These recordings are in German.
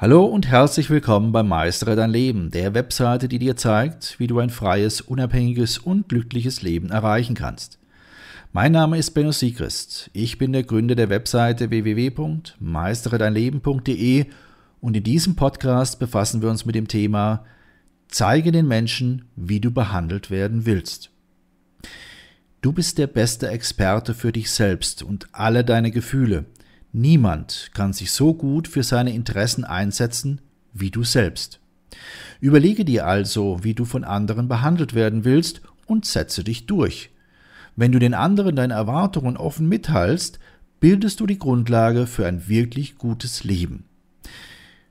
Hallo und herzlich willkommen bei Meistere dein Leben, der Webseite, die dir zeigt, wie du ein freies, unabhängiges und glückliches Leben erreichen kannst. Mein Name ist Benno Siegrist. Ich bin der Gründer der Webseite www.meisteredeinleben.de und in diesem Podcast befassen wir uns mit dem Thema Zeige den Menschen, wie du behandelt werden willst. Du bist der beste Experte für dich selbst und alle deine Gefühle – Niemand kann sich so gut für seine Interessen einsetzen wie du selbst. Überlege dir also, wie du von anderen behandelt werden willst und setze dich durch. Wenn du den anderen deine Erwartungen offen mitteilst, bildest du die Grundlage für ein wirklich gutes Leben.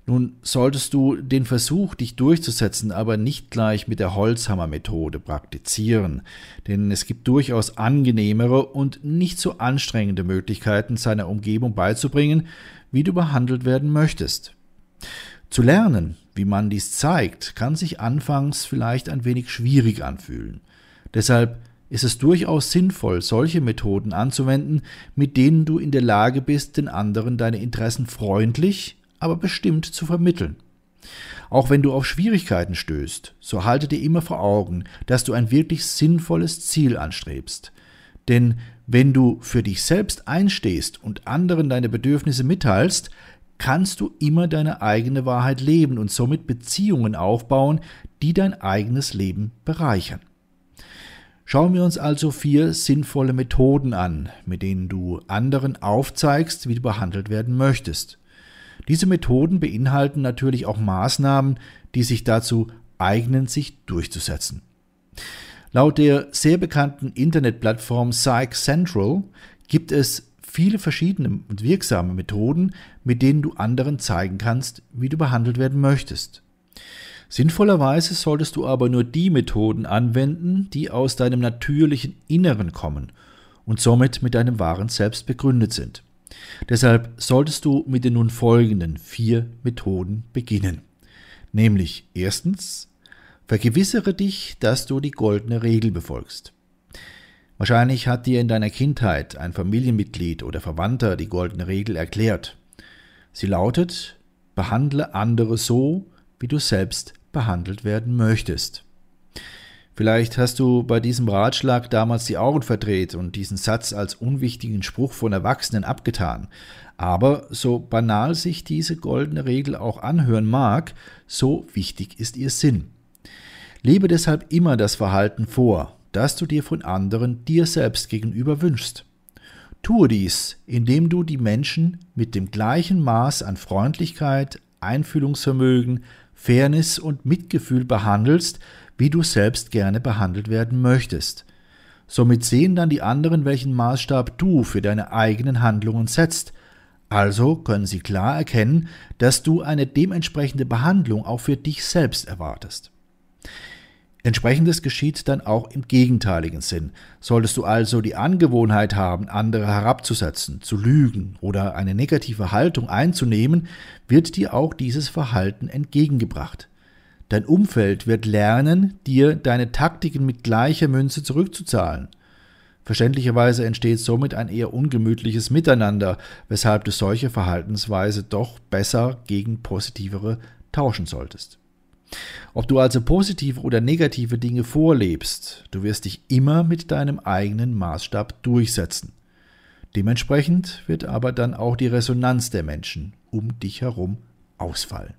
Nun solltest du den Versuch, dich durchzusetzen, aber nicht gleich mit der Holzhammer-Methode praktizieren, denn es gibt durchaus angenehmere und nicht so anstrengende Möglichkeiten, seiner Umgebung beizubringen, wie du behandelt werden möchtest. Zu lernen, wie man dies zeigt, kann sich anfangs vielleicht ein wenig schwierig anfühlen. Deshalb ist es durchaus sinnvoll, solche Methoden anzuwenden, mit denen du in der Lage bist, den anderen deine Interessen freundlich, aber bestimmt zu vermitteln. Auch wenn du auf Schwierigkeiten stößt, so halte dir immer vor Augen, dass du ein wirklich sinnvolles Ziel anstrebst. Denn wenn du für dich selbst einstehst und anderen deine Bedürfnisse mitteilst, kannst du immer deine eigene Wahrheit leben und somit Beziehungen aufbauen, die dein eigenes Leben bereichern. Schauen wir uns also vier sinnvolle Methoden an, mit denen du anderen aufzeigst, wie du behandelt werden möchtest. Diese Methoden beinhalten natürlich auch Maßnahmen, die sich dazu eignen, sich durchzusetzen. Laut der sehr bekannten Internetplattform Psych Central gibt es viele verschiedene und wirksame Methoden, mit denen du anderen zeigen kannst, wie du behandelt werden möchtest. Sinnvollerweise solltest du aber nur die Methoden anwenden, die aus deinem natürlichen Inneren kommen und somit mit deinem wahren Selbst begründet sind. Deshalb solltest du mit den nun folgenden vier Methoden beginnen. Nämlich erstens, vergewissere dich, dass du die goldene Regel befolgst. Wahrscheinlich hat dir in deiner Kindheit ein Familienmitglied oder Verwandter die goldene Regel erklärt. Sie lautet, behandle andere so, wie du selbst behandelt werden möchtest. Vielleicht hast du bei diesem Ratschlag damals die Augen verdreht und diesen Satz als unwichtigen Spruch von Erwachsenen abgetan. Aber so banal sich diese goldene Regel auch anhören mag, so wichtig ist ihr Sinn. Lebe deshalb immer das Verhalten vor, das du dir von anderen dir selbst gegenüber wünschst. Tue dies, indem du die Menschen mit dem gleichen Maß an Freundlichkeit, Einfühlungsvermögen, Fairness und Mitgefühl behandelst, wie du selbst gerne behandelt werden möchtest. Somit sehen dann die anderen, welchen Maßstab du für deine eigenen Handlungen setzt. Also können sie klar erkennen, dass du eine dementsprechende Behandlung auch für dich selbst erwartest. Entsprechendes geschieht dann auch im gegenteiligen Sinn. Solltest du also die Angewohnheit haben, andere herabzusetzen, zu lügen oder eine negative Haltung einzunehmen, wird dir auch dieses Verhalten entgegengebracht. Dein Umfeld wird lernen, dir deine Taktiken mit gleicher Münze zurückzuzahlen. Verständlicherweise entsteht somit ein eher ungemütliches Miteinander, weshalb du solche Verhaltensweise doch besser gegen positivere tauschen solltest. Ob du also positive oder negative Dinge vorlebst, du wirst dich immer mit deinem eigenen Maßstab durchsetzen. Dementsprechend wird aber dann auch die Resonanz der Menschen um dich herum ausfallen.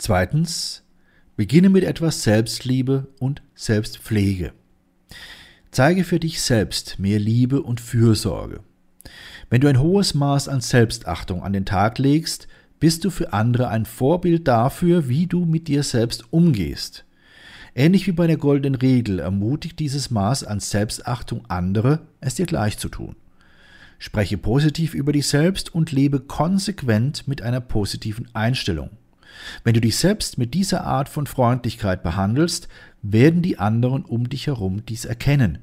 Zweitens, beginne mit etwas Selbstliebe und Selbstpflege. Zeige für dich selbst mehr Liebe und Fürsorge. Wenn du ein hohes Maß an Selbstachtung an den Tag legst, bist du für andere ein Vorbild dafür, wie du mit dir selbst umgehst. Ähnlich wie bei der goldenen Regel ermutigt dieses Maß an Selbstachtung andere, es dir gleich zu tun. Spreche positiv über dich selbst und lebe konsequent mit einer positiven Einstellung. Wenn du dich selbst mit dieser Art von Freundlichkeit behandelst, werden die anderen um dich herum dies erkennen.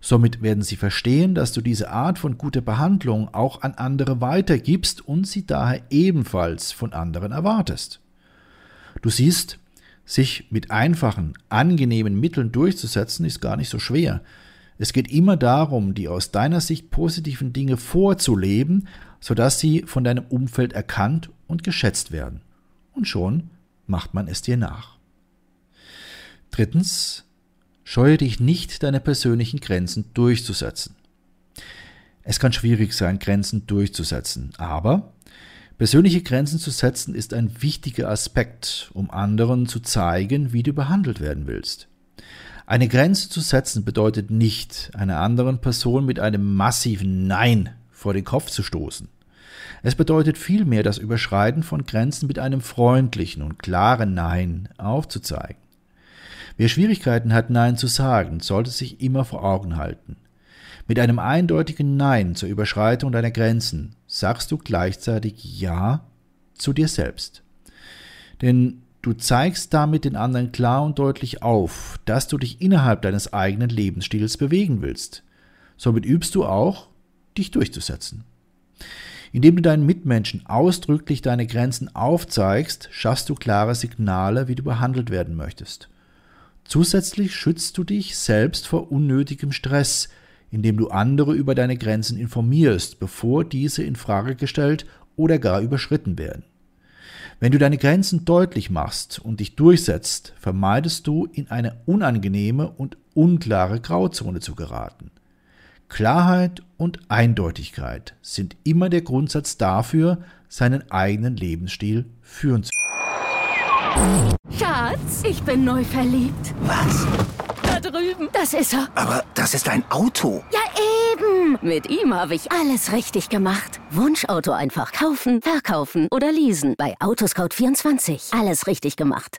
Somit werden sie verstehen, dass du diese Art von guter Behandlung auch an andere weitergibst und sie daher ebenfalls von anderen erwartest. Du siehst, sich mit einfachen, angenehmen Mitteln durchzusetzen, ist gar nicht so schwer. Es geht immer darum, die aus deiner Sicht positiven Dinge vorzuleben, sodass sie von deinem Umfeld erkannt und geschätzt werden. Und schon macht man es dir nach. Drittens, scheue dich nicht, deine persönlichen Grenzen durchzusetzen. Es kann schwierig sein, Grenzen durchzusetzen, aber persönliche Grenzen zu setzen ist ein wichtiger Aspekt, um anderen zu zeigen, wie du behandelt werden willst. Eine Grenze zu setzen bedeutet nicht, einer anderen Person mit einem massiven Nein vor den Kopf zu stoßen. Es bedeutet vielmehr das Überschreiten von Grenzen mit einem freundlichen und klaren Nein aufzuzeigen. Wer Schwierigkeiten hat, Nein zu sagen, sollte sich immer vor Augen halten. Mit einem eindeutigen Nein zur Überschreitung deiner Grenzen sagst du gleichzeitig Ja zu dir selbst. Denn du zeigst damit den anderen klar und deutlich auf, dass du dich innerhalb deines eigenen Lebensstils bewegen willst. Somit übst du auch, dich durchzusetzen. Indem du deinen Mitmenschen ausdrücklich deine Grenzen aufzeigst, schaffst du klare Signale, wie du behandelt werden möchtest. Zusätzlich schützt du dich selbst vor unnötigem Stress, indem du andere über deine Grenzen informierst, bevor diese in Frage gestellt oder gar überschritten werden. Wenn du deine Grenzen deutlich machst und dich durchsetzt, vermeidest du in eine unangenehme und unklare Grauzone zu geraten. Klarheit und Eindeutigkeit sind immer der Grundsatz dafür, seinen eigenen Lebensstil führen zu können. Schatz, ich bin neu verliebt. Was? Da drüben. Das ist er. Aber das ist ein Auto. Ja, eben. Mit ihm habe ich alles richtig gemacht. Wunschauto einfach kaufen, verkaufen oder leasen. Bei Autoscout24. Alles richtig gemacht.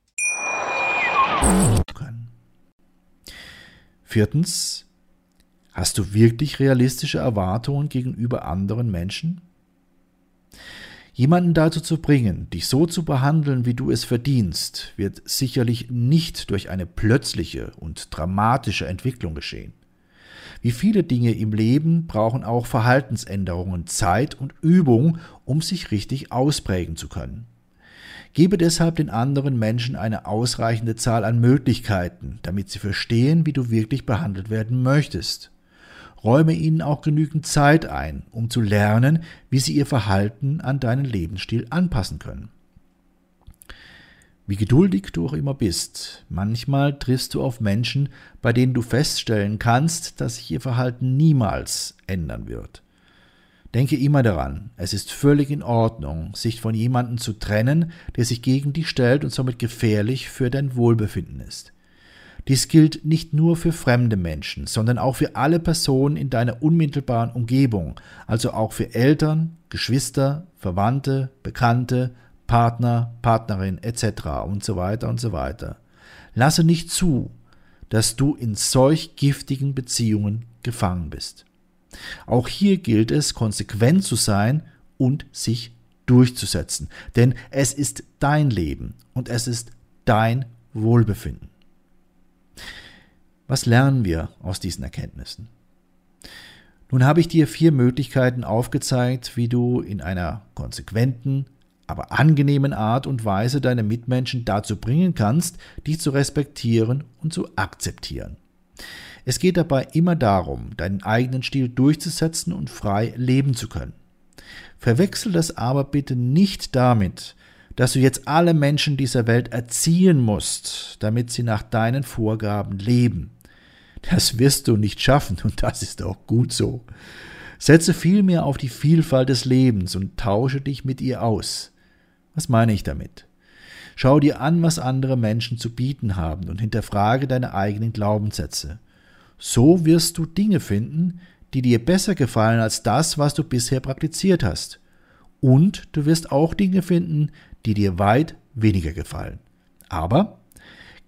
können. Viertens, hast du wirklich realistische Erwartungen gegenüber anderen Menschen? Jemanden dazu zu bringen, dich so zu behandeln, wie du es verdienst, wird sicherlich nicht durch eine plötzliche und dramatische Entwicklung geschehen. Wie viele Dinge im Leben brauchen auch Verhaltensänderungen Zeit und Übung, um sich richtig ausprägen zu können. Gebe deshalb den anderen Menschen eine ausreichende Zahl an Möglichkeiten, damit sie verstehen, wie du wirklich behandelt werden möchtest. Räume ihnen auch genügend Zeit ein, um zu lernen, wie sie ihr Verhalten an deinen Lebensstil anpassen können. Wie geduldig du auch immer bist, manchmal triffst du auf Menschen, bei denen du feststellen kannst, dass sich ihr Verhalten niemals ändern wird. Denke immer daran, es ist völlig in Ordnung, sich von jemandem zu trennen, der sich gegen dich stellt und somit gefährlich für dein Wohlbefinden ist. Dies gilt nicht nur für fremde Menschen, sondern auch für alle Personen in deiner unmittelbaren Umgebung, also auch für Eltern, Geschwister, Verwandte, Bekannte, Partner, Partnerin etc. und so weiter und so weiter. Lasse nicht zu, dass du in solch giftigen Beziehungen gefangen bist. Auch hier gilt es, konsequent zu sein und sich durchzusetzen. Denn es ist dein Leben und es ist dein Wohlbefinden. Was lernen wir aus diesen Erkenntnissen? Nun habe ich dir vier Möglichkeiten aufgezeigt, wie du in einer konsequenten, aber angenehmen Art und Weise deine Mitmenschen dazu bringen kannst, dich zu respektieren und zu akzeptieren. Es geht dabei immer darum, deinen eigenen Stil durchzusetzen und frei leben zu können. Verwechsel das aber bitte nicht damit, dass du jetzt alle Menschen dieser Welt erziehen musst, damit sie nach deinen Vorgaben leben. Das wirst du nicht schaffen und das ist auch gut so. Setze vielmehr auf die Vielfalt des Lebens und tausche dich mit ihr aus. Was meine ich damit? Schau dir an, was andere Menschen zu bieten haben und hinterfrage deine eigenen Glaubenssätze. So wirst du Dinge finden, die dir besser gefallen als das, was du bisher praktiziert hast. Und du wirst auch Dinge finden, die dir weit weniger gefallen. Aber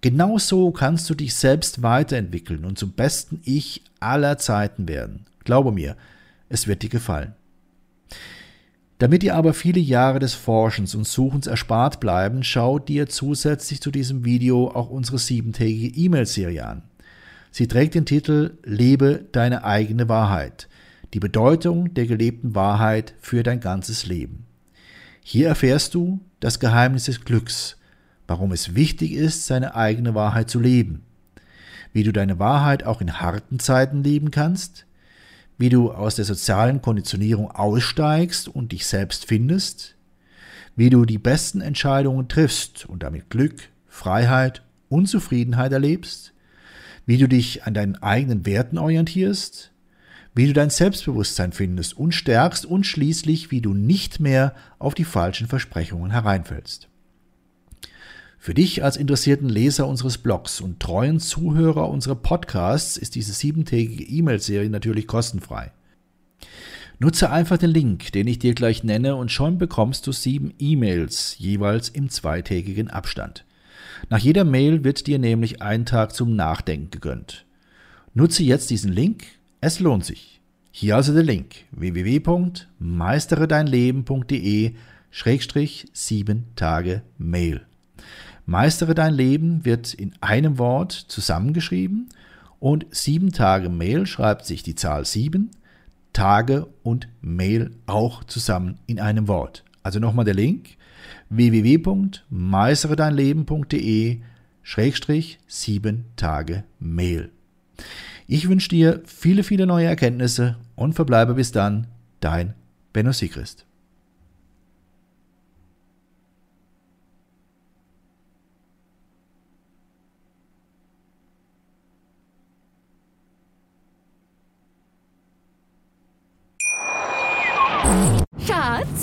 genau so kannst du dich selbst weiterentwickeln und zum besten Ich aller Zeiten werden. Glaube mir, es wird dir gefallen. Damit dir aber viele Jahre des Forschens und Suchens erspart bleiben, schau dir zusätzlich zu diesem Video auch unsere siebentägige E-Mail-Serie an. Sie trägt den Titel Lebe deine eigene Wahrheit. Die Bedeutung der gelebten Wahrheit für dein ganzes Leben. Hier erfährst du das Geheimnis des Glücks, warum es wichtig ist, seine eigene Wahrheit zu leben, wie du deine Wahrheit auch in harten Zeiten leben kannst, wie du aus der sozialen Konditionierung aussteigst und dich selbst findest, wie du die besten Entscheidungen triffst und damit Glück, Freiheit und Zufriedenheit erlebst, wie du dich an deinen eigenen Werten orientierst, wie du dein Selbstbewusstsein findest und stärkst und schließlich, wie du nicht mehr auf die falschen Versprechungen hereinfällst. Für dich als interessierten Leser unseres Blogs und treuen Zuhörer unserer Podcasts ist diese siebentägige E-Mail-Serie natürlich kostenfrei. Nutze einfach den Link, den ich dir gleich nenne, und schon bekommst du sieben E-Mails, jeweils im zweitägigen Abstand. Nach jeder Mail wird dir nämlich ein Tag zum Nachdenken gegönnt. Nutze jetzt diesen Link, es lohnt sich. Hier also der Link www.meisteredeinleben.de Schrägstrich sieben Tage Mail. Meistere dein Leben wird in einem Wort zusammengeschrieben und sieben Tage Mail schreibt sich die Zahl sieben, Tage und Mail auch zusammen in einem Wort. Also nochmal der Link www.meisteredeinleben.de Schrägstrich sieben Tage Mail. Ich wünsche dir viele, viele neue Erkenntnisse und verbleibe bis dann dein Benno Sigrist. Schatz,